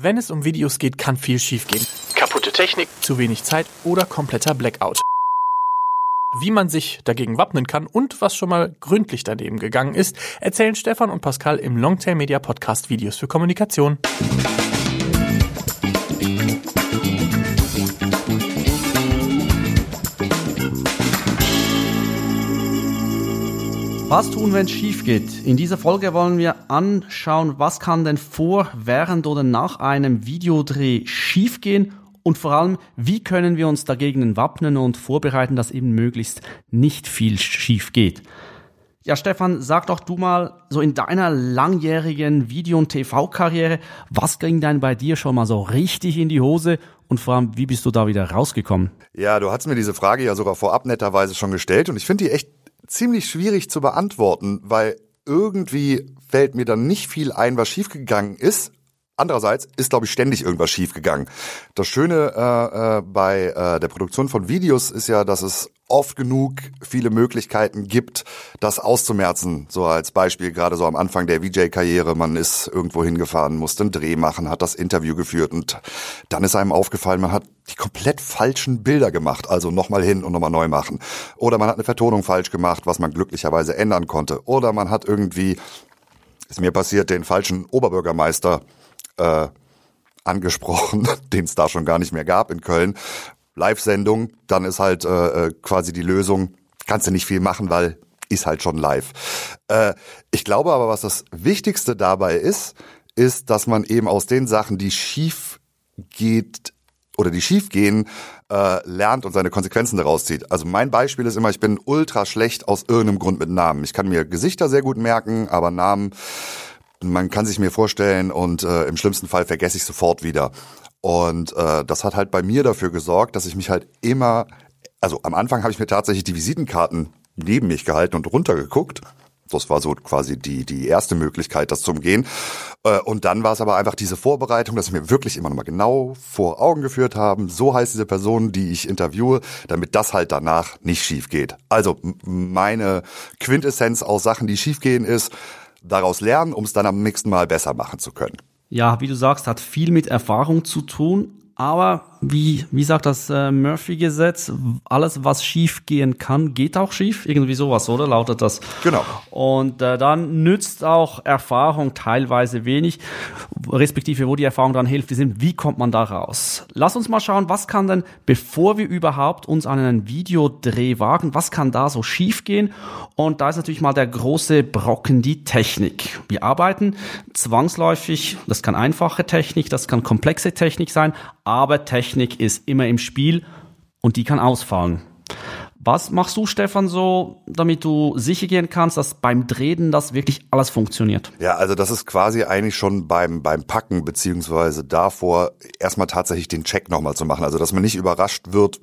Wenn es um Videos geht, kann viel schiefgehen. Kaputte Technik, zu wenig Zeit oder kompletter Blackout. Wie man sich dagegen wappnen kann und was schon mal gründlich daneben gegangen ist, erzählen Stefan und Pascal im Longtail Media Podcast Videos für Kommunikation. Was tun, wenn es schief geht? In dieser Folge wollen wir anschauen, was kann denn vor, während oder nach einem Videodreh schiefgehen und vor allem, wie können wir uns dagegen wappnen und vorbereiten, dass eben möglichst nicht viel schief geht. Ja, Stefan, sag doch du mal, so in deiner langjährigen Video- und TV-Karriere, was ging denn bei dir schon mal so richtig in die Hose und vor allem, wie bist du da wieder rausgekommen? Ja, du hast mir diese Frage ja sogar vorab netterweise schon gestellt und ich finde die echt ziemlich schwierig zu beantworten, weil irgendwie fällt mir dann nicht viel ein, was schiefgegangen ist. Andererseits ist, glaube ich, ständig irgendwas schiefgegangen. Das Schöne äh, äh, bei äh, der Produktion von Videos ist ja, dass es oft genug viele Möglichkeiten gibt, das auszumerzen. So als Beispiel gerade so am Anfang der VJ-Karriere, man ist irgendwo hingefahren, musste einen Dreh machen, hat das Interview geführt und dann ist einem aufgefallen, man hat die komplett falschen Bilder gemacht, also nochmal hin und nochmal neu machen. Oder man hat eine Vertonung falsch gemacht, was man glücklicherweise ändern konnte. Oder man hat irgendwie, ist mir passiert, den falschen Oberbürgermeister äh, angesprochen, den es da schon gar nicht mehr gab in Köln. Live-Sendung, dann ist halt äh, äh, quasi die Lösung, kannst du nicht viel machen, weil ist halt schon live. Äh, ich glaube aber, was das Wichtigste dabei ist, ist, dass man eben aus den Sachen, die schief geht oder die schief gehen, äh, lernt und seine Konsequenzen daraus zieht. Also mein Beispiel ist immer, ich bin ultra schlecht aus irgendeinem Grund mit Namen. Ich kann mir Gesichter sehr gut merken, aber Namen man kann sich mir vorstellen und äh, im schlimmsten Fall vergesse ich sofort wieder. Und äh, das hat halt bei mir dafür gesorgt, dass ich mich halt immer, also am Anfang habe ich mir tatsächlich die Visitenkarten neben mich gehalten und runtergeguckt. Das war so quasi die, die erste Möglichkeit, das zu umgehen. Äh, und dann war es aber einfach diese Vorbereitung, dass ich mir wirklich immer nochmal genau vor Augen geführt haben, so heißt diese Person, die ich interviewe, damit das halt danach nicht schief geht. Also meine Quintessenz aus Sachen, die schief gehen, ist, daraus lernen, um es dann am nächsten Mal besser machen zu können. Ja, wie du sagst, hat viel mit Erfahrung zu tun. Aber wie, wie sagt das äh, Murphy-Gesetz? Alles, was schief gehen kann, geht auch schief. Irgendwie sowas, oder? Lautet das. Genau. Und äh, dann nützt auch Erfahrung teilweise wenig, respektive wo die Erfahrung dann hilft, ist, wie kommt man da raus? Lass uns mal schauen, was kann denn, bevor wir überhaupt uns an einen Videodreh wagen, was kann da so schief gehen? Und da ist natürlich mal der große Brocken die Technik. Wir arbeiten zwangsläufig, das kann einfache Technik, das kann komplexe Technik sein, aber Technik ist immer im Spiel und die kann ausfallen. Was machst du, Stefan, so, damit du sicher gehen kannst, dass beim Drehen das wirklich alles funktioniert? Ja, also das ist quasi eigentlich schon beim, beim Packen beziehungsweise davor erstmal tatsächlich den Check nochmal zu machen. Also dass man nicht überrascht wird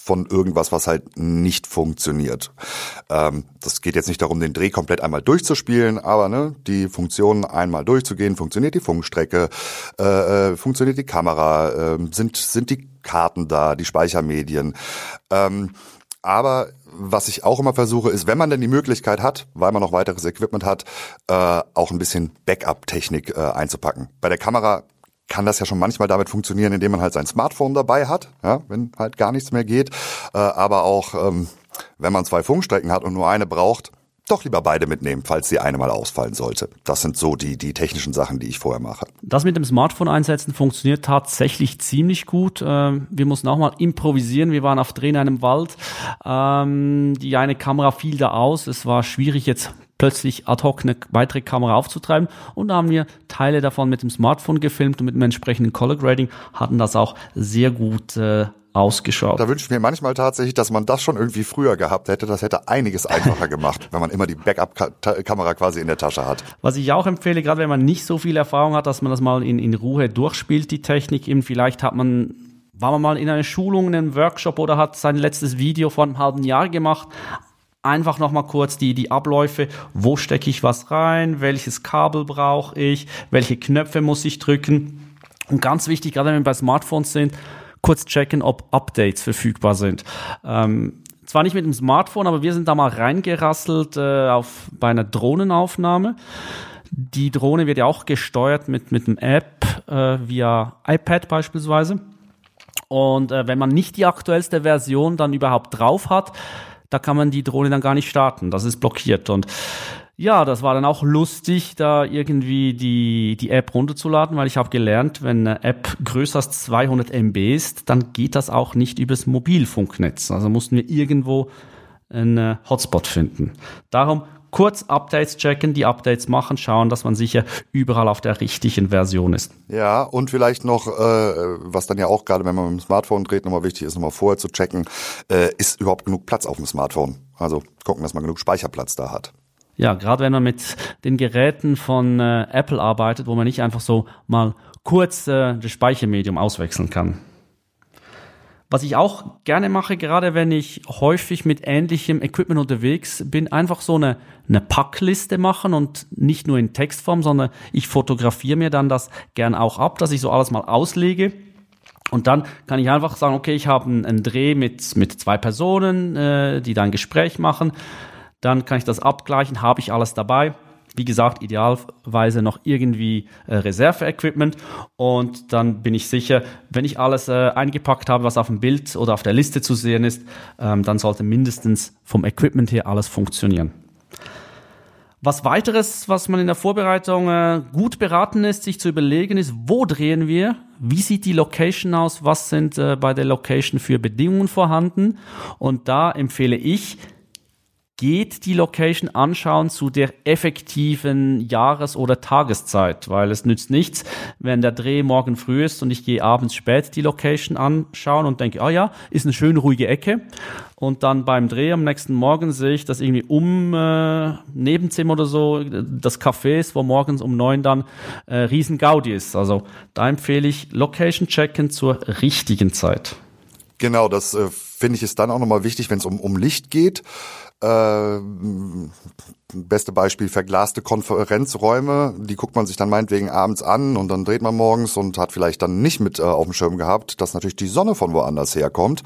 von irgendwas, was halt nicht funktioniert. Ähm, das geht jetzt nicht darum, den Dreh komplett einmal durchzuspielen, aber ne, die Funktionen einmal durchzugehen, funktioniert die Funkstrecke, äh, äh funktioniert die Kamera, äh, sind, sind die Karten da, die Speichermedien. Ähm, aber was ich auch immer versuche, ist, wenn man denn die Möglichkeit hat, weil man noch weiteres Equipment hat, äh, auch ein bisschen Backup-Technik äh, einzupacken. Bei der Kamera kann das ja schon manchmal damit funktionieren, indem man halt sein Smartphone dabei hat, ja, wenn halt gar nichts mehr geht. Äh, aber auch, ähm, wenn man zwei Funkstrecken hat und nur eine braucht, doch lieber beide mitnehmen, falls die eine mal ausfallen sollte. Das sind so die, die technischen Sachen, die ich vorher mache. Das mit dem Smartphone einsetzen funktioniert tatsächlich ziemlich gut. Ähm, wir mussten auch mal improvisieren. Wir waren auf Dreh in einem Wald. Ähm, die eine Kamera fiel da aus. Es war schwierig jetzt plötzlich ad hoc eine weitere Kamera aufzutreiben und da haben wir Teile davon mit dem Smartphone gefilmt und mit dem entsprechenden Color Grading hatten das auch sehr gut äh, ausgeschaut. Da wünsche ich mir manchmal tatsächlich, dass man das schon irgendwie früher gehabt hätte. Das hätte einiges einfacher gemacht, wenn man immer die Backup-Kamera quasi in der Tasche hat. Was ich auch empfehle, gerade wenn man nicht so viel Erfahrung hat, dass man das mal in, in Ruhe durchspielt, die Technik. Eben vielleicht hat man war man mal in einer Schulung, in einem Workshop oder hat sein letztes Video vor einem halben Jahr gemacht. Einfach nochmal kurz die, die Abläufe. Wo stecke ich was rein? Welches Kabel brauche ich? Welche Knöpfe muss ich drücken? Und ganz wichtig, gerade wenn wir bei Smartphones sind, kurz checken, ob Updates verfügbar sind. Ähm, zwar nicht mit dem Smartphone, aber wir sind da mal reingerasselt äh, auf, bei einer Drohnenaufnahme. Die Drohne wird ja auch gesteuert mit, mit einem App äh, via iPad beispielsweise. Und äh, wenn man nicht die aktuellste Version dann überhaupt drauf hat, da kann man die Drohne dann gar nicht starten. Das ist blockiert. Und ja, das war dann auch lustig, da irgendwie die, die App runterzuladen, weil ich habe gelernt, wenn eine App größer als 200 MB ist, dann geht das auch nicht übers Mobilfunknetz. Also mussten wir irgendwo einen Hotspot finden. Darum kurz Updates checken, die Updates machen, schauen, dass man sicher überall auf der richtigen Version ist. Ja, und vielleicht noch, äh, was dann ja auch gerade, wenn man mit dem Smartphone dreht, nochmal wichtig ist, nochmal vorher zu checken, äh, ist überhaupt genug Platz auf dem Smartphone? Also gucken, dass man genug Speicherplatz da hat. Ja, gerade wenn man mit den Geräten von äh, Apple arbeitet, wo man nicht einfach so mal kurz äh, das Speichermedium auswechseln kann. Was ich auch gerne mache, gerade wenn ich häufig mit ähnlichem Equipment unterwegs bin, einfach so eine, eine Packliste machen und nicht nur in Textform, sondern ich fotografiere mir dann das gern auch ab, dass ich so alles mal auslege. Und dann kann ich einfach sagen, okay, ich habe einen, Dreh mit, mit zwei Personen, äh, die da ein Gespräch machen. Dann kann ich das abgleichen, habe ich alles dabei wie gesagt, idealerweise noch irgendwie äh, Reserve-Equipment und dann bin ich sicher, wenn ich alles äh, eingepackt habe, was auf dem Bild oder auf der Liste zu sehen ist, ähm, dann sollte mindestens vom Equipment her alles funktionieren. Was weiteres, was man in der Vorbereitung äh, gut beraten ist, sich zu überlegen, ist, wo drehen wir? Wie sieht die Location aus? Was sind äh, bei der Location für Bedingungen vorhanden? Und da empfehle ich, geht die Location anschauen zu der effektiven Jahres- oder Tageszeit, weil es nützt nichts, wenn der Dreh morgen früh ist und ich gehe abends spät die Location anschauen und denke, ah ja, ist eine schöne ruhige Ecke und dann beim Dreh am nächsten Morgen sehe ich, dass irgendwie um äh, Nebenzimmer oder so das Café ist, wo morgens um neun dann äh, riesen Gaudi ist. Also da empfehle ich Location checken zur richtigen Zeit. Genau, das äh, finde ich ist dann auch nochmal wichtig, wenn es um, um Licht geht. Äh, beste Beispiel verglaste Konferenzräume, die guckt man sich dann meinetwegen abends an und dann dreht man morgens und hat vielleicht dann nicht mit äh, auf dem Schirm gehabt, dass natürlich die Sonne von woanders herkommt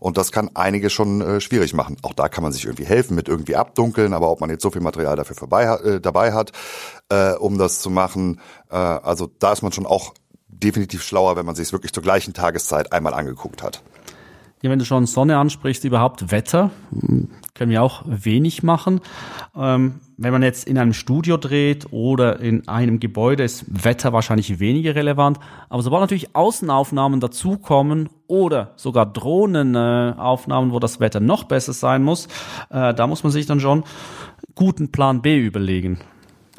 und das kann einige schon äh, schwierig machen. Auch da kann man sich irgendwie helfen mit irgendwie abdunkeln, aber ob man jetzt so viel Material dafür vorbei, äh, dabei hat, äh, um das zu machen, äh, also da ist man schon auch definitiv schlauer, wenn man sich es wirklich zur gleichen Tageszeit einmal angeguckt hat. Wenn du schon Sonne ansprichst, überhaupt Wetter, können wir auch wenig machen. Ähm, wenn man jetzt in einem Studio dreht oder in einem Gebäude, ist Wetter wahrscheinlich weniger relevant. Aber sobald natürlich Außenaufnahmen dazukommen oder sogar Drohnenaufnahmen, wo das Wetter noch besser sein muss, äh, da muss man sich dann schon guten Plan B überlegen.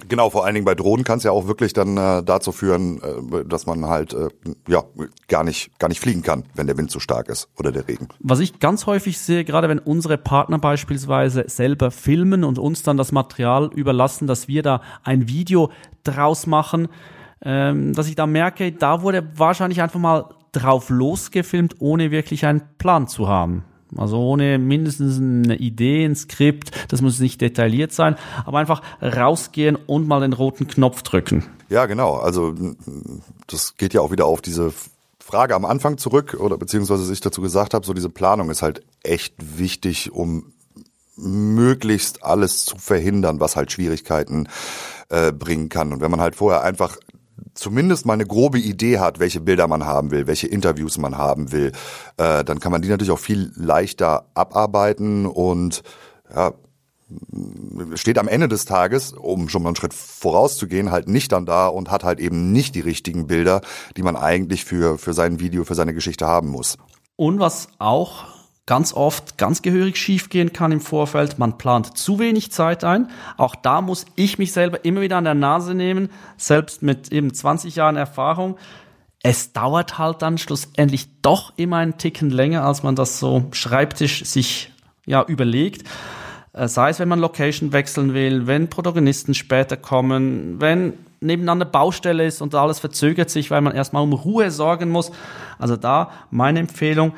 Genau, vor allen Dingen bei Drohnen kann es ja auch wirklich dann äh, dazu führen, äh, dass man halt äh, ja gar nicht gar nicht fliegen kann, wenn der Wind zu stark ist oder der Regen. Was ich ganz häufig sehe, gerade wenn unsere Partner beispielsweise selber filmen und uns dann das Material überlassen, dass wir da ein Video draus machen, ähm, dass ich da merke, da wurde wahrscheinlich einfach mal drauf losgefilmt, ohne wirklich einen Plan zu haben. Also ohne mindestens eine Idee, ein Skript, das muss nicht detailliert sein, aber einfach rausgehen und mal den roten Knopf drücken. Ja, genau. Also das geht ja auch wieder auf diese Frage am Anfang zurück oder beziehungsweise ich dazu gesagt habe, so diese Planung ist halt echt wichtig, um möglichst alles zu verhindern, was halt Schwierigkeiten äh, bringen kann. Und wenn man halt vorher einfach zumindest mal eine grobe Idee hat, welche Bilder man haben will, welche Interviews man haben will, äh, dann kann man die natürlich auch viel leichter abarbeiten und ja, steht am Ende des Tages, um schon mal einen Schritt vorauszugehen, halt nicht dann da und hat halt eben nicht die richtigen Bilder, die man eigentlich für, für sein Video, für seine Geschichte haben muss. Und was auch ganz oft ganz gehörig schiefgehen kann im Vorfeld. Man plant zu wenig Zeit ein. Auch da muss ich mich selber immer wieder an der Nase nehmen, selbst mit eben 20 Jahren Erfahrung. Es dauert halt dann schlussendlich doch immer einen Ticken länger, als man das so Schreibtisch sich ja überlegt. Äh, sei es, wenn man Location wechseln will, wenn Protagonisten später kommen, wenn nebeneinander Baustelle ist und alles verzögert sich, weil man erstmal um Ruhe sorgen muss. Also da meine Empfehlung,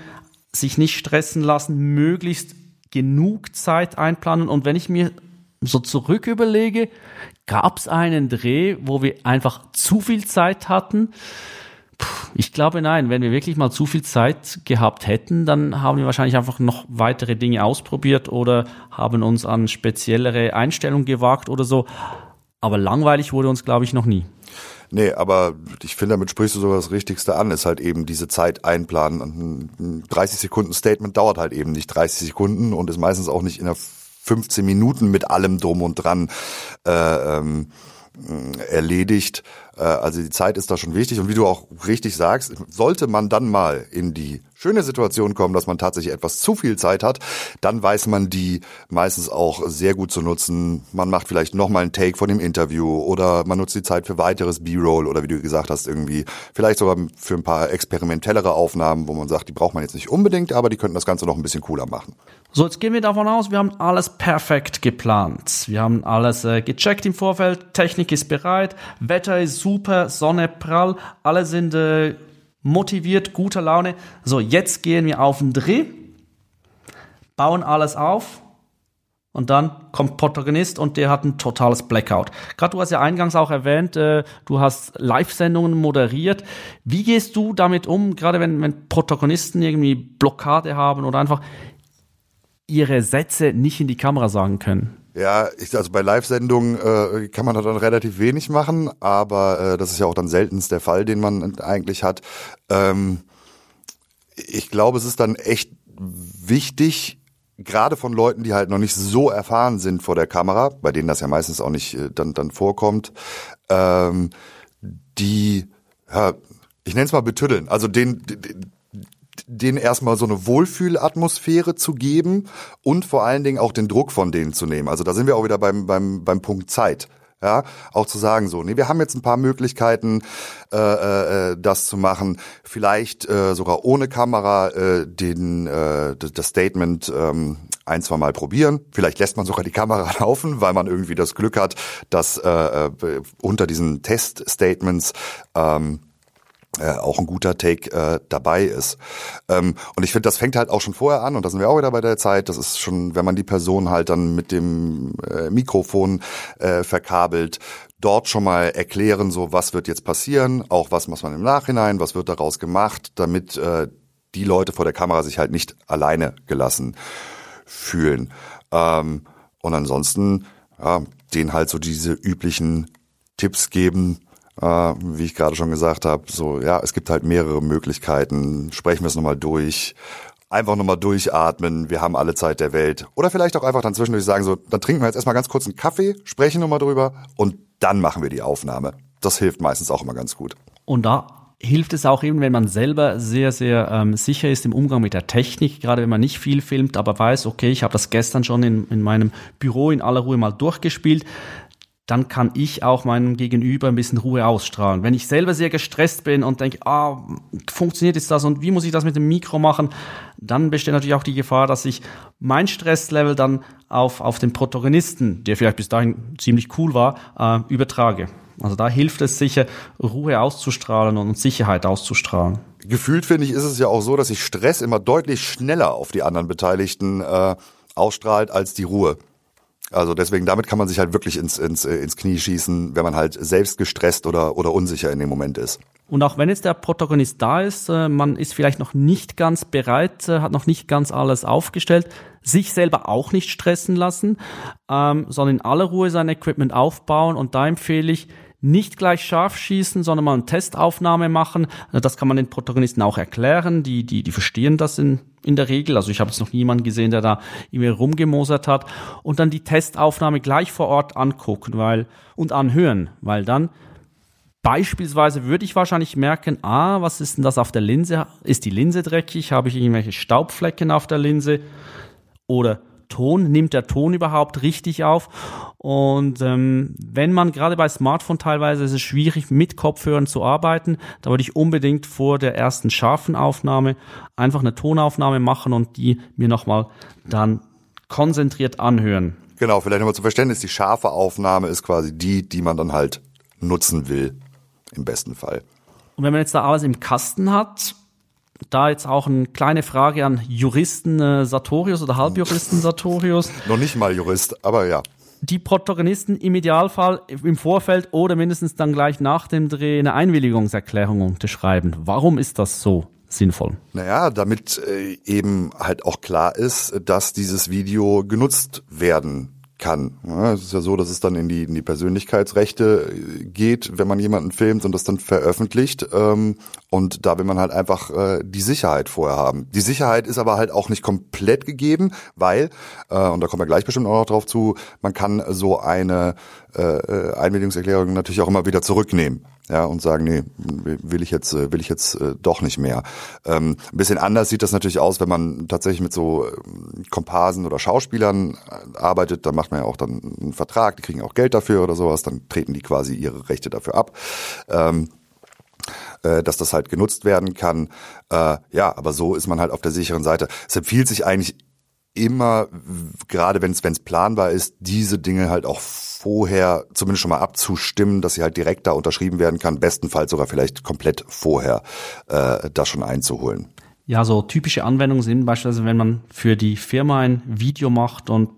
sich nicht stressen lassen, möglichst genug Zeit einplanen. Und wenn ich mir so zurück überlege, gab es einen Dreh, wo wir einfach zu viel Zeit hatten? Ich glaube nein. Wenn wir wirklich mal zu viel Zeit gehabt hätten, dann haben wir wahrscheinlich einfach noch weitere Dinge ausprobiert oder haben uns an speziellere Einstellungen gewagt oder so. Aber langweilig wurde uns, glaube ich, noch nie. Nee, aber ich finde, damit sprichst du sogar das Richtigste an, ist halt eben diese Zeit einplanen. Ein 30 Sekunden Statement dauert halt eben nicht 30 Sekunden und ist meistens auch nicht in der 15 Minuten mit allem drum und dran äh, ähm, erledigt. Äh, also die Zeit ist da schon wichtig. Und wie du auch richtig sagst, sollte man dann mal in die schöne Situation kommen, dass man tatsächlich etwas zu viel Zeit hat, dann weiß man die meistens auch sehr gut zu nutzen. Man macht vielleicht nochmal einen Take von dem Interview oder man nutzt die Zeit für weiteres B-Roll oder wie du gesagt hast, irgendwie vielleicht sogar für ein paar experimentellere Aufnahmen, wo man sagt, die braucht man jetzt nicht unbedingt, aber die könnten das Ganze noch ein bisschen cooler machen. So, jetzt gehen wir davon aus, wir haben alles perfekt geplant. Wir haben alles äh, gecheckt im Vorfeld, Technik ist bereit, Wetter ist super, Sonne prall, alle sind äh, motiviert, guter Laune. So, jetzt gehen wir auf den Dreh, bauen alles auf und dann kommt Protagonist und der hat ein totales Blackout. Gerade du hast ja eingangs auch erwähnt, äh, du hast Live-Sendungen moderiert. Wie gehst du damit um, gerade wenn, wenn Protagonisten irgendwie Blockade haben oder einfach ihre Sätze nicht in die Kamera sagen können? Ja, ich, also bei Live-Sendungen äh, kann man da dann relativ wenig machen, aber äh, das ist ja auch dann seltenst der Fall, den man eigentlich hat. Ähm, ich glaube, es ist dann echt wichtig, gerade von Leuten, die halt noch nicht so erfahren sind vor der Kamera, bei denen das ja meistens auch nicht äh, dann, dann vorkommt, ähm, die, ja, ich nenne es mal betüddeln, also den, denen erstmal so eine Wohlfühlatmosphäre zu geben und vor allen Dingen auch den Druck von denen zu nehmen. Also da sind wir auch wieder beim, beim, beim Punkt Zeit. Ja, auch zu sagen so, nee, wir haben jetzt ein paar Möglichkeiten, äh, äh, das zu machen. Vielleicht äh, sogar ohne Kamera äh, den äh, das Statement ähm, ein, zwei Mal probieren. Vielleicht lässt man sogar die Kamera laufen, weil man irgendwie das Glück hat, dass äh, äh unter diesen Test-Statements ähm, äh, auch ein guter Take äh, dabei ist. Ähm, und ich finde, das fängt halt auch schon vorher an und da sind wir auch wieder bei der Zeit. Das ist schon, wenn man die Person halt dann mit dem äh, Mikrofon äh, verkabelt, dort schon mal erklären, so was wird jetzt passieren, auch was muss man im Nachhinein, was wird daraus gemacht, damit äh, die Leute vor der Kamera sich halt nicht alleine gelassen fühlen. Ähm, und ansonsten ja, denen halt so diese üblichen Tipps geben, äh, wie ich gerade schon gesagt habe, so ja, es gibt halt mehrere Möglichkeiten. Sprechen wir es nochmal durch. Einfach nochmal durchatmen, wir haben alle Zeit der Welt. Oder vielleicht auch einfach dann zwischendurch sagen, so, dann trinken wir jetzt erstmal ganz kurz einen Kaffee, sprechen nochmal drüber und dann machen wir die Aufnahme. Das hilft meistens auch immer ganz gut. Und da hilft es auch eben, wenn man selber sehr, sehr ähm, sicher ist im Umgang mit der Technik, gerade wenn man nicht viel filmt, aber weiß, okay, ich habe das gestern schon in, in meinem Büro in aller Ruhe mal durchgespielt, dann kann ich auch meinem Gegenüber ein bisschen Ruhe ausstrahlen. Wenn ich selber sehr gestresst bin und denke, ah, funktioniert jetzt das und wie muss ich das mit dem Mikro machen, dann besteht natürlich auch die Gefahr, dass ich mein Stresslevel dann auf, auf den Protagonisten, der vielleicht bis dahin ziemlich cool war, äh, übertrage. Also da hilft es sicher, Ruhe auszustrahlen und Sicherheit auszustrahlen. Gefühlt finde ich, ist es ja auch so, dass sich Stress immer deutlich schneller auf die anderen Beteiligten äh, ausstrahlt als die Ruhe. Also deswegen, damit kann man sich halt wirklich ins, ins, äh, ins Knie schießen, wenn man halt selbst gestresst oder, oder unsicher in dem Moment ist. Und auch wenn jetzt der Protagonist da ist, äh, man ist vielleicht noch nicht ganz bereit, äh, hat noch nicht ganz alles aufgestellt, sich selber auch nicht stressen lassen, ähm, sondern in aller Ruhe sein Equipment aufbauen. Und da empfehle ich, nicht gleich scharf schießen, sondern mal eine Testaufnahme machen. Das kann man den Protagonisten auch erklären. Die, die, die verstehen das in, in der Regel. Also ich habe jetzt noch niemanden gesehen, der da irgendwie rumgemosert hat. Und dann die Testaufnahme gleich vor Ort angucken, weil, und anhören, weil dann Beispielsweise würde ich wahrscheinlich merken, ah, was ist denn das auf der Linse? Ist die Linse dreckig? Habe ich irgendwelche Staubflecken auf der Linse? Oder Ton, nimmt der Ton überhaupt richtig auf? Und ähm, wenn man gerade bei Smartphone teilweise ist es schwierig mit Kopfhörern zu arbeiten, da würde ich unbedingt vor der ersten scharfen Aufnahme einfach eine Tonaufnahme machen und die mir nochmal dann konzentriert anhören. Genau, vielleicht nochmal zum Verständnis, die scharfe Aufnahme ist quasi die, die man dann halt nutzen will, im besten Fall. Und wenn man jetzt da alles im Kasten hat, da jetzt auch eine kleine Frage an Juristen äh, Sartorius oder Halbjuristen Sartorius. Noch nicht mal Jurist, aber ja. Die Protagonisten im Idealfall im Vorfeld oder mindestens dann gleich nach dem Dreh eine Einwilligungserklärung unterschreiben. Warum ist das so? sinnvoll? Naja, damit äh, eben halt auch klar ist, dass dieses Video genutzt werden kann. Ja, es ist ja so, dass es dann in die, in die Persönlichkeitsrechte äh, geht, wenn man jemanden filmt und das dann veröffentlicht. Ähm, und da will man halt einfach äh, die Sicherheit vorher haben. Die Sicherheit ist aber halt auch nicht komplett gegeben, weil, äh, und da kommen wir gleich bestimmt auch noch drauf zu, man kann so eine äh, äh Einwilligungserklärung natürlich auch immer wieder zurücknehmen ja, und sagen, nee, will ich jetzt, äh, will ich jetzt äh, doch nicht mehr. Ähm, ein bisschen anders sieht das natürlich aus, wenn man tatsächlich mit so ähm, Komparsen oder Schauspielern äh, arbeitet, dann macht man ja auch dann einen Vertrag, die kriegen auch Geld dafür oder sowas, dann treten die quasi ihre Rechte dafür ab. Ähm, äh, dass das halt genutzt werden kann. Äh, ja, aber so ist man halt auf der sicheren Seite. Es empfiehlt sich eigentlich immer, gerade wenn es planbar ist, diese Dinge halt auch vorher zumindest schon mal abzustimmen, dass sie halt direkt da unterschrieben werden kann, bestenfalls sogar vielleicht komplett vorher äh, das schon einzuholen. Ja, so typische Anwendungen sind beispielsweise, wenn man für die Firma ein Video macht und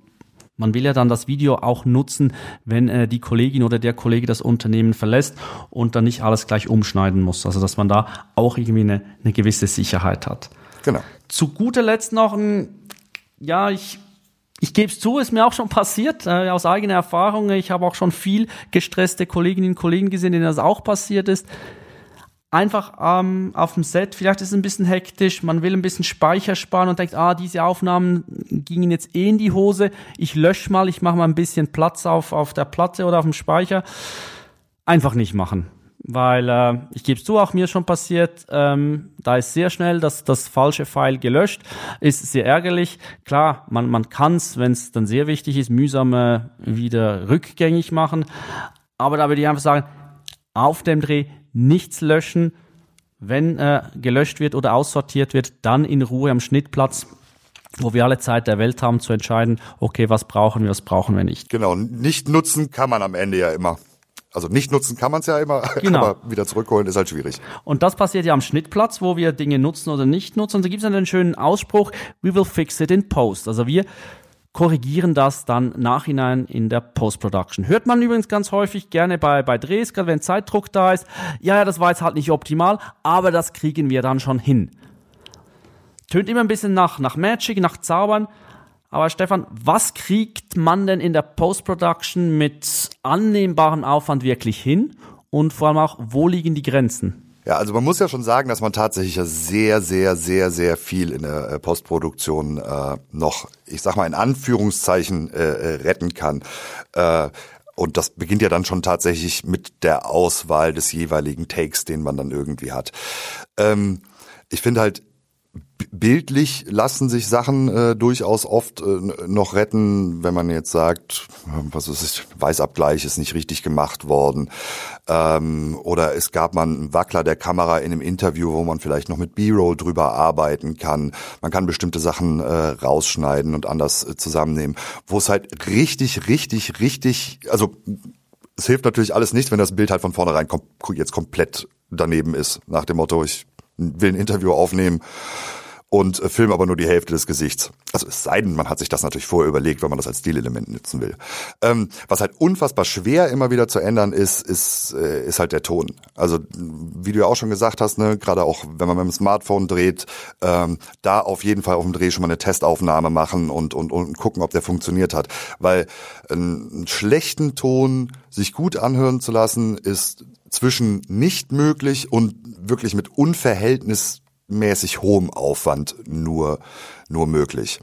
man will ja dann das Video auch nutzen, wenn äh, die Kollegin oder der Kollege das Unternehmen verlässt und dann nicht alles gleich umschneiden muss. Also dass man da auch irgendwie eine, eine gewisse Sicherheit hat. Genau. Zu guter Letzt noch ein ja, ich, ich gebe es zu, ist mir auch schon passiert, äh, aus eigener Erfahrung. Ich habe auch schon viel gestresste Kolleginnen und Kollegen gesehen, denen das auch passiert ist. Einfach ähm, auf dem Set, vielleicht ist es ein bisschen hektisch, man will ein bisschen Speicher sparen und denkt, ah, diese Aufnahmen gingen jetzt eh in die Hose, ich lösche mal, ich mache mal ein bisschen Platz auf, auf der Platte oder auf dem Speicher. Einfach nicht machen weil äh, ich gebe es zu, auch mir schon passiert, ähm, da ist sehr schnell das, das falsche File gelöscht, ist sehr ärgerlich. Klar, man, man kann es, wenn es dann sehr wichtig ist, mühsam äh, wieder rückgängig machen, aber da würde ich einfach sagen, auf dem Dreh nichts löschen, wenn äh, gelöscht wird oder aussortiert wird, dann in Ruhe am Schnittplatz wo wir alle Zeit der Welt haben zu entscheiden, okay, was brauchen wir, was brauchen wir nicht. Genau, nicht nutzen kann man am Ende ja immer. Also nicht nutzen kann man es ja immer, genau. aber wieder zurückholen ist halt schwierig. Und das passiert ja am Schnittplatz, wo wir Dinge nutzen oder nicht nutzen. Und da gibt es einen schönen Ausspruch, we will fix it in post. Also wir korrigieren das dann nachhinein in der Post-Production. Hört man übrigens ganz häufig gerne bei, bei Drehs, gerade wenn Zeitdruck da ist. Ja, ja, das war jetzt halt nicht optimal, aber das kriegen wir dann schon hin. Tönt immer ein bisschen nach, nach Magic, nach Zaubern. Aber Stefan, was kriegt man denn in der Post-Production mit annehmbarem Aufwand wirklich hin? Und vor allem auch, wo liegen die Grenzen? Ja, also man muss ja schon sagen, dass man tatsächlich sehr, sehr, sehr, sehr viel in der äh, Postproduktion äh, noch, ich sag mal in Anführungszeichen, äh, äh, retten kann. Äh, und das beginnt ja dann schon tatsächlich mit der Auswahl des jeweiligen Takes, den man dann irgendwie hat. Ähm, ich finde halt, bildlich lassen sich Sachen äh, durchaus oft äh, noch retten, wenn man jetzt sagt, was ist es, Weißabgleich ist nicht richtig gemacht worden. Ähm, oder es gab mal einen Wackler der Kamera in einem Interview, wo man vielleicht noch mit B-Roll drüber arbeiten kann. Man kann bestimmte Sachen äh, rausschneiden und anders äh, zusammennehmen. Wo es halt richtig, richtig, richtig, also es hilft natürlich alles nicht, wenn das Bild halt von vornherein kom jetzt komplett daneben ist. Nach dem Motto, ich will ein Interview aufnehmen und äh, film aber nur die Hälfte des Gesichts. Also es sei denn, man hat sich das natürlich vorher überlegt, wenn man das als Stilelement nutzen will. Ähm, was halt unfassbar schwer immer wieder zu ändern ist, ist, äh, ist halt der Ton. Also wie du ja auch schon gesagt hast, ne, gerade auch wenn man mit dem Smartphone dreht, ähm, da auf jeden Fall auf dem Dreh schon mal eine Testaufnahme machen und, und, und gucken, ob der funktioniert hat. Weil einen schlechten Ton sich gut anhören zu lassen, ist zwischen nicht möglich und wirklich mit Unverhältnis mäßig hohem Aufwand nur, nur möglich.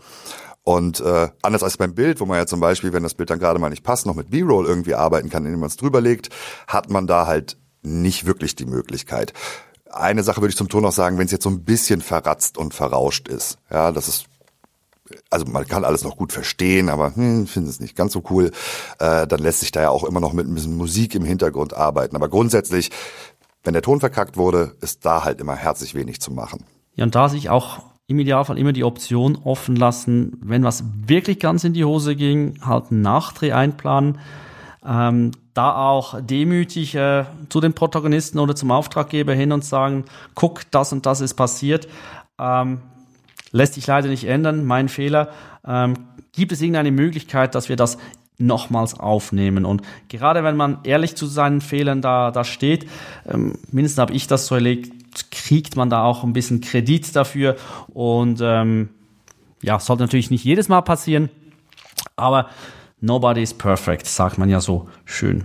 Und äh, anders als beim Bild, wo man ja zum Beispiel, wenn das Bild dann gerade mal nicht passt, noch mit B-Roll irgendwie arbeiten kann, indem man es drüber legt, hat man da halt nicht wirklich die Möglichkeit. Eine Sache würde ich zum Ton noch sagen, wenn es jetzt so ein bisschen verratzt und verrauscht ist, ja, das ist also man kann alles noch gut verstehen, aber hm, finde es nicht ganz so cool. Äh, dann lässt sich da ja auch immer noch mit ein bisschen Musik im Hintergrund arbeiten. Aber grundsätzlich wenn der Ton verkackt wurde, ist da halt immer herzlich wenig zu machen. Ja, und da sich auch im Idealfall immer die Option offen lassen, wenn was wirklich ganz in die Hose ging, halt einen Nachdreh einplanen. Ähm, da auch demütig äh, zu den Protagonisten oder zum Auftraggeber hin und sagen, guck, das und das ist passiert. Ähm, lässt sich leider nicht ändern, mein Fehler. Ähm, gibt es irgendeine Möglichkeit, dass wir das nochmals aufnehmen. Und gerade wenn man ehrlich zu seinen Fehlern da, da steht, ähm, mindestens habe ich das so erlegt, kriegt man da auch ein bisschen Kredit dafür. Und ähm, ja, sollte natürlich nicht jedes Mal passieren, aber Nobody is perfect, sagt man ja so schön.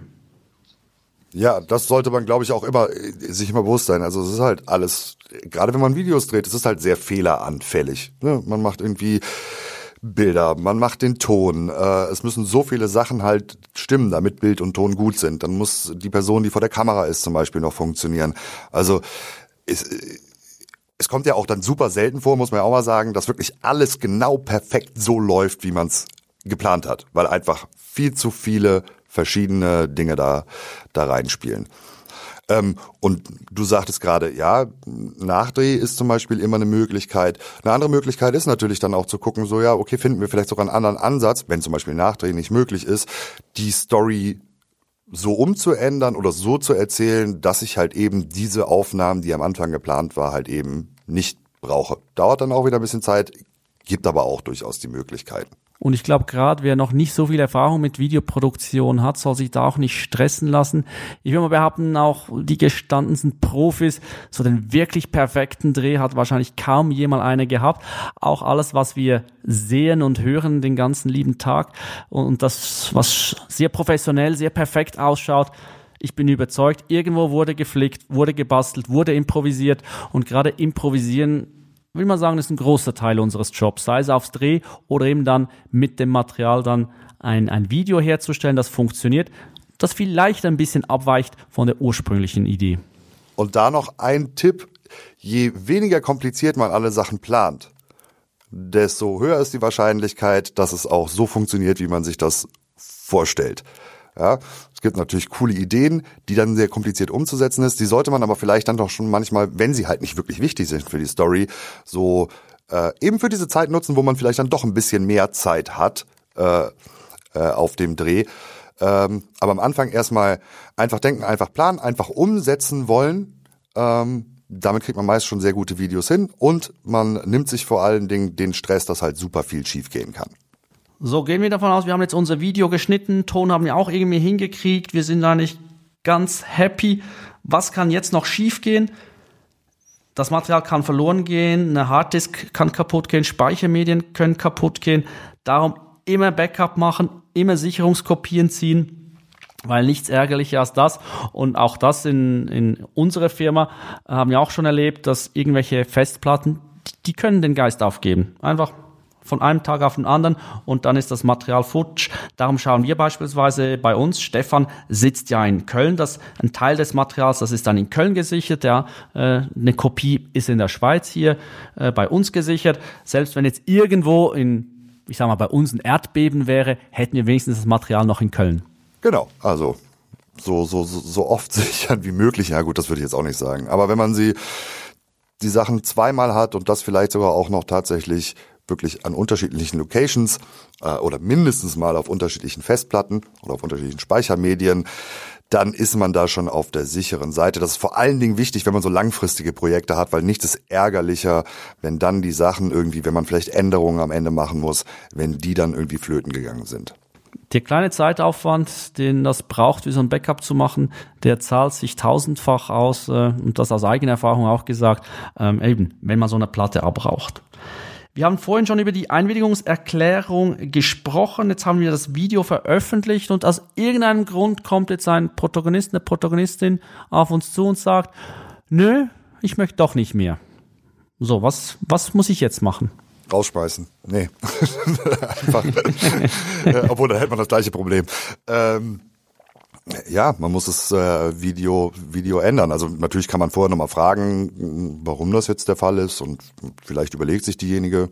Ja, das sollte man, glaube ich, auch immer äh, sich immer bewusst sein. Also es ist halt alles, gerade wenn man Videos dreht, es ist halt sehr fehleranfällig. Ne? Man macht irgendwie Bilder, man macht den Ton. Äh, es müssen so viele Sachen halt stimmen, damit Bild und Ton gut sind. Dann muss die Person, die vor der Kamera ist, zum Beispiel noch funktionieren. Also es, es kommt ja auch dann super selten vor, muss man ja auch mal sagen, dass wirklich alles genau perfekt so läuft, wie man es geplant hat, weil einfach viel zu viele verschiedene Dinge da, da reinspielen. Ähm, und du sagtest gerade, ja, Nachdreh ist zum Beispiel immer eine Möglichkeit. Eine andere Möglichkeit ist natürlich dann auch zu gucken, so ja, okay, finden wir vielleicht sogar einen anderen Ansatz, wenn zum Beispiel Nachdreh nicht möglich ist, die Story so umzuändern oder so zu erzählen, dass ich halt eben diese Aufnahmen, die am Anfang geplant war, halt eben nicht brauche. Dauert dann auch wieder ein bisschen Zeit, gibt aber auch durchaus die Möglichkeiten. Und ich glaube, gerade wer noch nicht so viel Erfahrung mit Videoproduktion hat, soll sich da auch nicht stressen lassen. Ich will mal behaupten, auch die gestandensten Profis, so den wirklich perfekten Dreh hat wahrscheinlich kaum jemand eine gehabt. Auch alles, was wir sehen und hören den ganzen lieben Tag und das, was sehr professionell, sehr perfekt ausschaut, ich bin überzeugt, irgendwo wurde geflickt, wurde gebastelt, wurde improvisiert und gerade improvisieren will man sagen, ist ein großer Teil unseres Jobs, sei es aufs Dreh oder eben dann mit dem Material dann ein, ein Video herzustellen, das funktioniert, das vielleicht ein bisschen abweicht von der ursprünglichen Idee. Und da noch ein Tipp, je weniger kompliziert man alle Sachen plant, desto höher ist die Wahrscheinlichkeit, dass es auch so funktioniert, wie man sich das vorstellt. Ja, es gibt natürlich coole Ideen, die dann sehr kompliziert umzusetzen ist. Die sollte man aber vielleicht dann doch schon manchmal, wenn sie halt nicht wirklich wichtig sind für die Story, so äh, eben für diese Zeit nutzen, wo man vielleicht dann doch ein bisschen mehr Zeit hat äh, äh, auf dem Dreh. Ähm, aber am Anfang erstmal einfach denken, einfach planen, einfach umsetzen wollen. Ähm, damit kriegt man meist schon sehr gute Videos hin und man nimmt sich vor allen Dingen den Stress, dass halt super viel schiefgehen kann. So, gehen wir davon aus, wir haben jetzt unser Video geschnitten, Ton haben wir auch irgendwie hingekriegt, wir sind da nicht ganz happy. Was kann jetzt noch schiefgehen? Das Material kann verloren gehen, eine Harddisk kann kaputt gehen, Speichermedien können kaputt gehen. Darum immer Backup machen, immer Sicherungskopien ziehen, weil nichts ärgerlicher als das. Und auch das in, in unserer Firma haben wir auch schon erlebt, dass irgendwelche Festplatten, die können den Geist aufgeben. Einfach von einem Tag auf den anderen und dann ist das Material futsch. Darum schauen wir beispielsweise bei uns, Stefan sitzt ja in Köln, das ein Teil des Materials, das ist dann in Köln gesichert, ja, äh, eine Kopie ist in der Schweiz hier äh, bei uns gesichert. Selbst wenn jetzt irgendwo in ich sag mal, bei uns ein Erdbeben wäre, hätten wir wenigstens das Material noch in Köln. Genau, also so, so, so oft sichern wie möglich. Ja gut, das würde ich jetzt auch nicht sagen. Aber wenn man sie, die Sachen zweimal hat und das vielleicht sogar auch noch tatsächlich wirklich an unterschiedlichen Locations äh, oder mindestens mal auf unterschiedlichen Festplatten oder auf unterschiedlichen Speichermedien, dann ist man da schon auf der sicheren Seite. Das ist vor allen Dingen wichtig, wenn man so langfristige Projekte hat, weil nichts ist ärgerlicher, wenn dann die Sachen irgendwie, wenn man vielleicht Änderungen am Ende machen muss, wenn die dann irgendwie flöten gegangen sind. Der kleine Zeitaufwand, den das braucht, wie so ein Backup zu machen, der zahlt sich tausendfach aus äh, und das aus eigener Erfahrung auch gesagt, ähm, eben, wenn man so eine Platte abbraucht. Wir haben vorhin schon über die Einwilligungserklärung gesprochen. Jetzt haben wir das Video veröffentlicht und aus irgendeinem Grund kommt jetzt ein Protagonist, eine Protagonistin auf uns zu und sagt, nö, ich möchte doch nicht mehr. So, was, was muss ich jetzt machen? Rausschmeißen. Nee. Einfach. Obwohl, da hätte man das gleiche Problem. Ähm, ja, man muss das äh, Video, Video ändern. Also natürlich kann man vorher nochmal fragen, warum das jetzt der Fall ist und vielleicht überlegt sich diejenige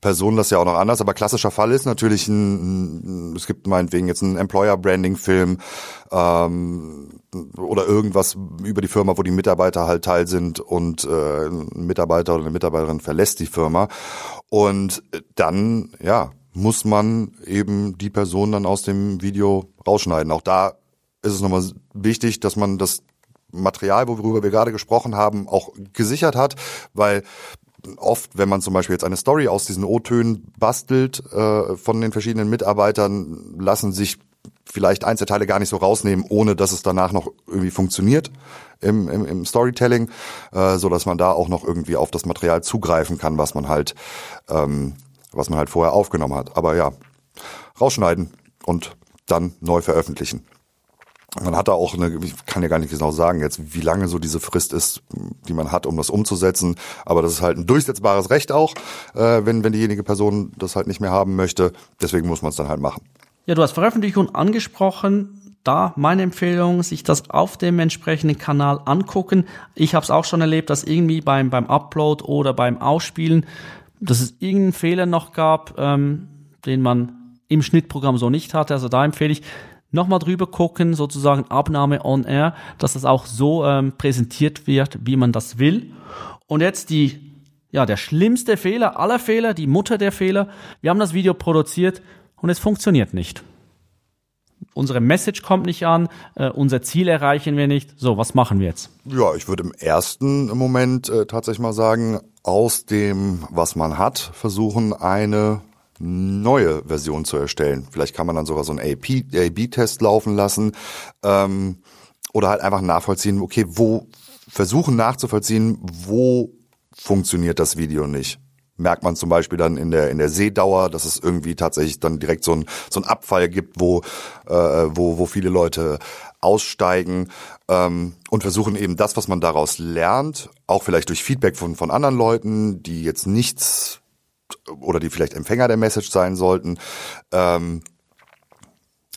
Person das ja auch noch anders. Aber klassischer Fall ist natürlich ein, es gibt meinetwegen jetzt einen Employer-Branding-Film ähm, oder irgendwas über die Firma, wo die Mitarbeiter halt Teil sind und äh, ein Mitarbeiter oder eine Mitarbeiterin verlässt die Firma. Und dann, ja, muss man eben die Person dann aus dem Video rausschneiden. Auch da ist es nochmal wichtig, dass man das Material, worüber wir gerade gesprochen haben, auch gesichert hat, weil oft, wenn man zum Beispiel jetzt eine Story aus diesen O-Tönen bastelt äh, von den verschiedenen Mitarbeitern, lassen sich vielleicht Einzelteile gar nicht so rausnehmen, ohne dass es danach noch irgendwie funktioniert im, im, im Storytelling, äh, so dass man da auch noch irgendwie auf das Material zugreifen kann, was man halt, ähm, was man halt vorher aufgenommen hat. Aber ja, rausschneiden und dann neu veröffentlichen. Man hat da auch eine, ich kann ja gar nicht genau sagen jetzt, wie lange so diese Frist ist, die man hat, um das umzusetzen. Aber das ist halt ein durchsetzbares Recht auch, äh, wenn, wenn diejenige Person das halt nicht mehr haben möchte. Deswegen muss man es dann halt machen. Ja, du hast Veröffentlichung angesprochen. Da meine Empfehlung, sich das auf dem entsprechenden Kanal angucken. Ich habe es auch schon erlebt, dass irgendwie beim, beim Upload oder beim Ausspielen, dass es irgendeinen Fehler noch gab, ähm, den man im Schnittprogramm so nicht hatte. Also da empfehle ich, nochmal drüber gucken, sozusagen Abnahme on air, dass das auch so ähm, präsentiert wird, wie man das will. Und jetzt die, ja, der schlimmste Fehler aller Fehler, die Mutter der Fehler. Wir haben das Video produziert und es funktioniert nicht. Unsere Message kommt nicht an, äh, unser Ziel erreichen wir nicht. So, was machen wir jetzt? Ja, ich würde im ersten Moment äh, tatsächlich mal sagen, aus dem, was man hat, versuchen, eine neue Version zu erstellen. Vielleicht kann man dann sogar so einen A-B-Test laufen lassen ähm, oder halt einfach nachvollziehen, okay, wo versuchen nachzuvollziehen, wo funktioniert das Video nicht. Merkt man zum Beispiel dann in der in der Sehdauer, dass es irgendwie tatsächlich dann direkt so ein so ein Abfall gibt, wo äh, wo wo viele Leute aussteigen ähm, und versuchen eben das, was man daraus lernt, auch vielleicht durch Feedback von von anderen Leuten, die jetzt nichts oder die vielleicht Empfänger der Message sein sollten, ähm,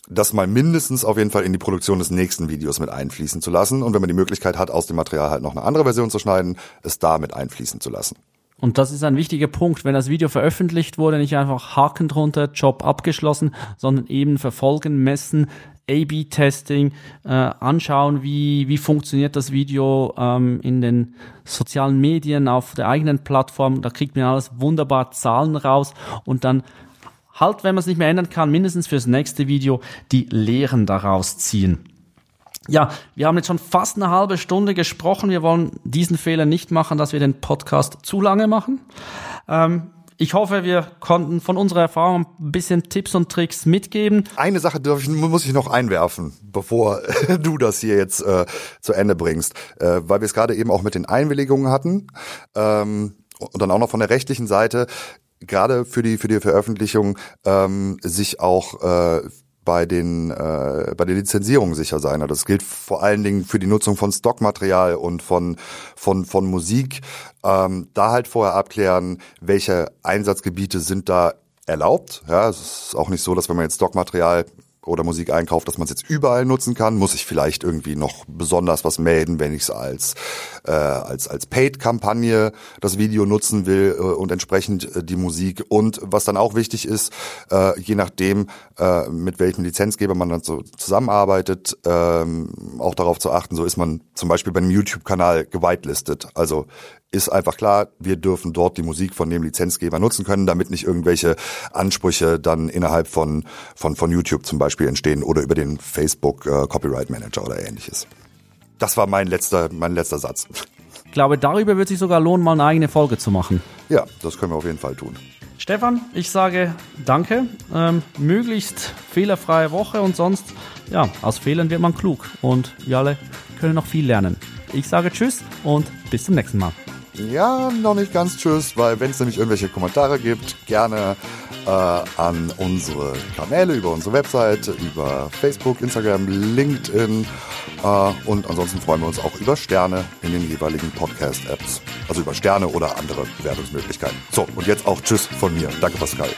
das mal mindestens auf jeden Fall in die Produktion des nächsten Videos mit einfließen zu lassen und wenn man die Möglichkeit hat, aus dem Material halt noch eine andere Version zu schneiden, es da mit einfließen zu lassen. Und das ist ein wichtiger Punkt, wenn das Video veröffentlicht wurde, nicht einfach Haken drunter, Job abgeschlossen, sondern eben verfolgen, messen, A-B-Testing, äh, anschauen, wie, wie funktioniert das Video ähm, in den sozialen Medien, auf der eigenen Plattform. Da kriegt man alles wunderbar Zahlen raus und dann halt, wenn man es nicht mehr ändern kann, mindestens fürs nächste Video die Lehren daraus ziehen. Ja, wir haben jetzt schon fast eine halbe Stunde gesprochen. Wir wollen diesen Fehler nicht machen, dass wir den Podcast zu lange machen. Ähm, ich hoffe, wir konnten von unserer Erfahrung ein bisschen Tipps und Tricks mitgeben. Eine Sache ich, muss ich noch einwerfen, bevor du das hier jetzt äh, zu Ende bringst, äh, weil wir es gerade eben auch mit den Einwilligungen hatten ähm, und dann auch noch von der rechtlichen Seite gerade für die für die Veröffentlichung ähm, sich auch äh, bei den äh, bei der Lizenzierung sicher sein. Also das gilt vor allen Dingen für die Nutzung von Stockmaterial und von von von Musik. Ähm, da halt vorher abklären, welche Einsatzgebiete sind da erlaubt. Ja, es ist auch nicht so, dass wenn man jetzt Stockmaterial oder Musik einkauft, dass man es jetzt überall nutzen kann, muss ich vielleicht irgendwie noch besonders was melden, wenn ich es als äh, als als Paid-Kampagne das Video nutzen will äh, und entsprechend äh, die Musik. Und was dann auch wichtig ist, äh, je nachdem, äh, mit welchem Lizenzgeber man dann so zusammenarbeitet, ähm, auch darauf zu achten, so ist man zum Beispiel bei einem YouTube-Kanal gewitelistet. Also ist einfach klar, wir dürfen dort die Musik von dem Lizenzgeber nutzen können, damit nicht irgendwelche Ansprüche dann innerhalb von, von, von YouTube zum Beispiel entstehen oder über den Facebook äh, Copyright Manager oder ähnliches. Das war mein letzter, mein letzter Satz. Ich glaube, darüber wird sich sogar lohnen, mal eine eigene Folge zu machen. Ja, das können wir auf jeden Fall tun. Stefan, ich sage danke. Ähm, möglichst fehlerfreie Woche und sonst, ja, aus Fehlern wird man klug und wir alle können noch viel lernen. Ich sage Tschüss und bis zum nächsten Mal. Ja, noch nicht ganz tschüss, weil wenn es nämlich irgendwelche Kommentare gibt, gerne äh, an unsere Kanäle, über unsere Website, über Facebook, Instagram, LinkedIn. Äh, und ansonsten freuen wir uns auch über Sterne in den jeweiligen Podcast-Apps. Also über Sterne oder andere Bewertungsmöglichkeiten. So, und jetzt auch Tschüss von mir. Danke, Pascal.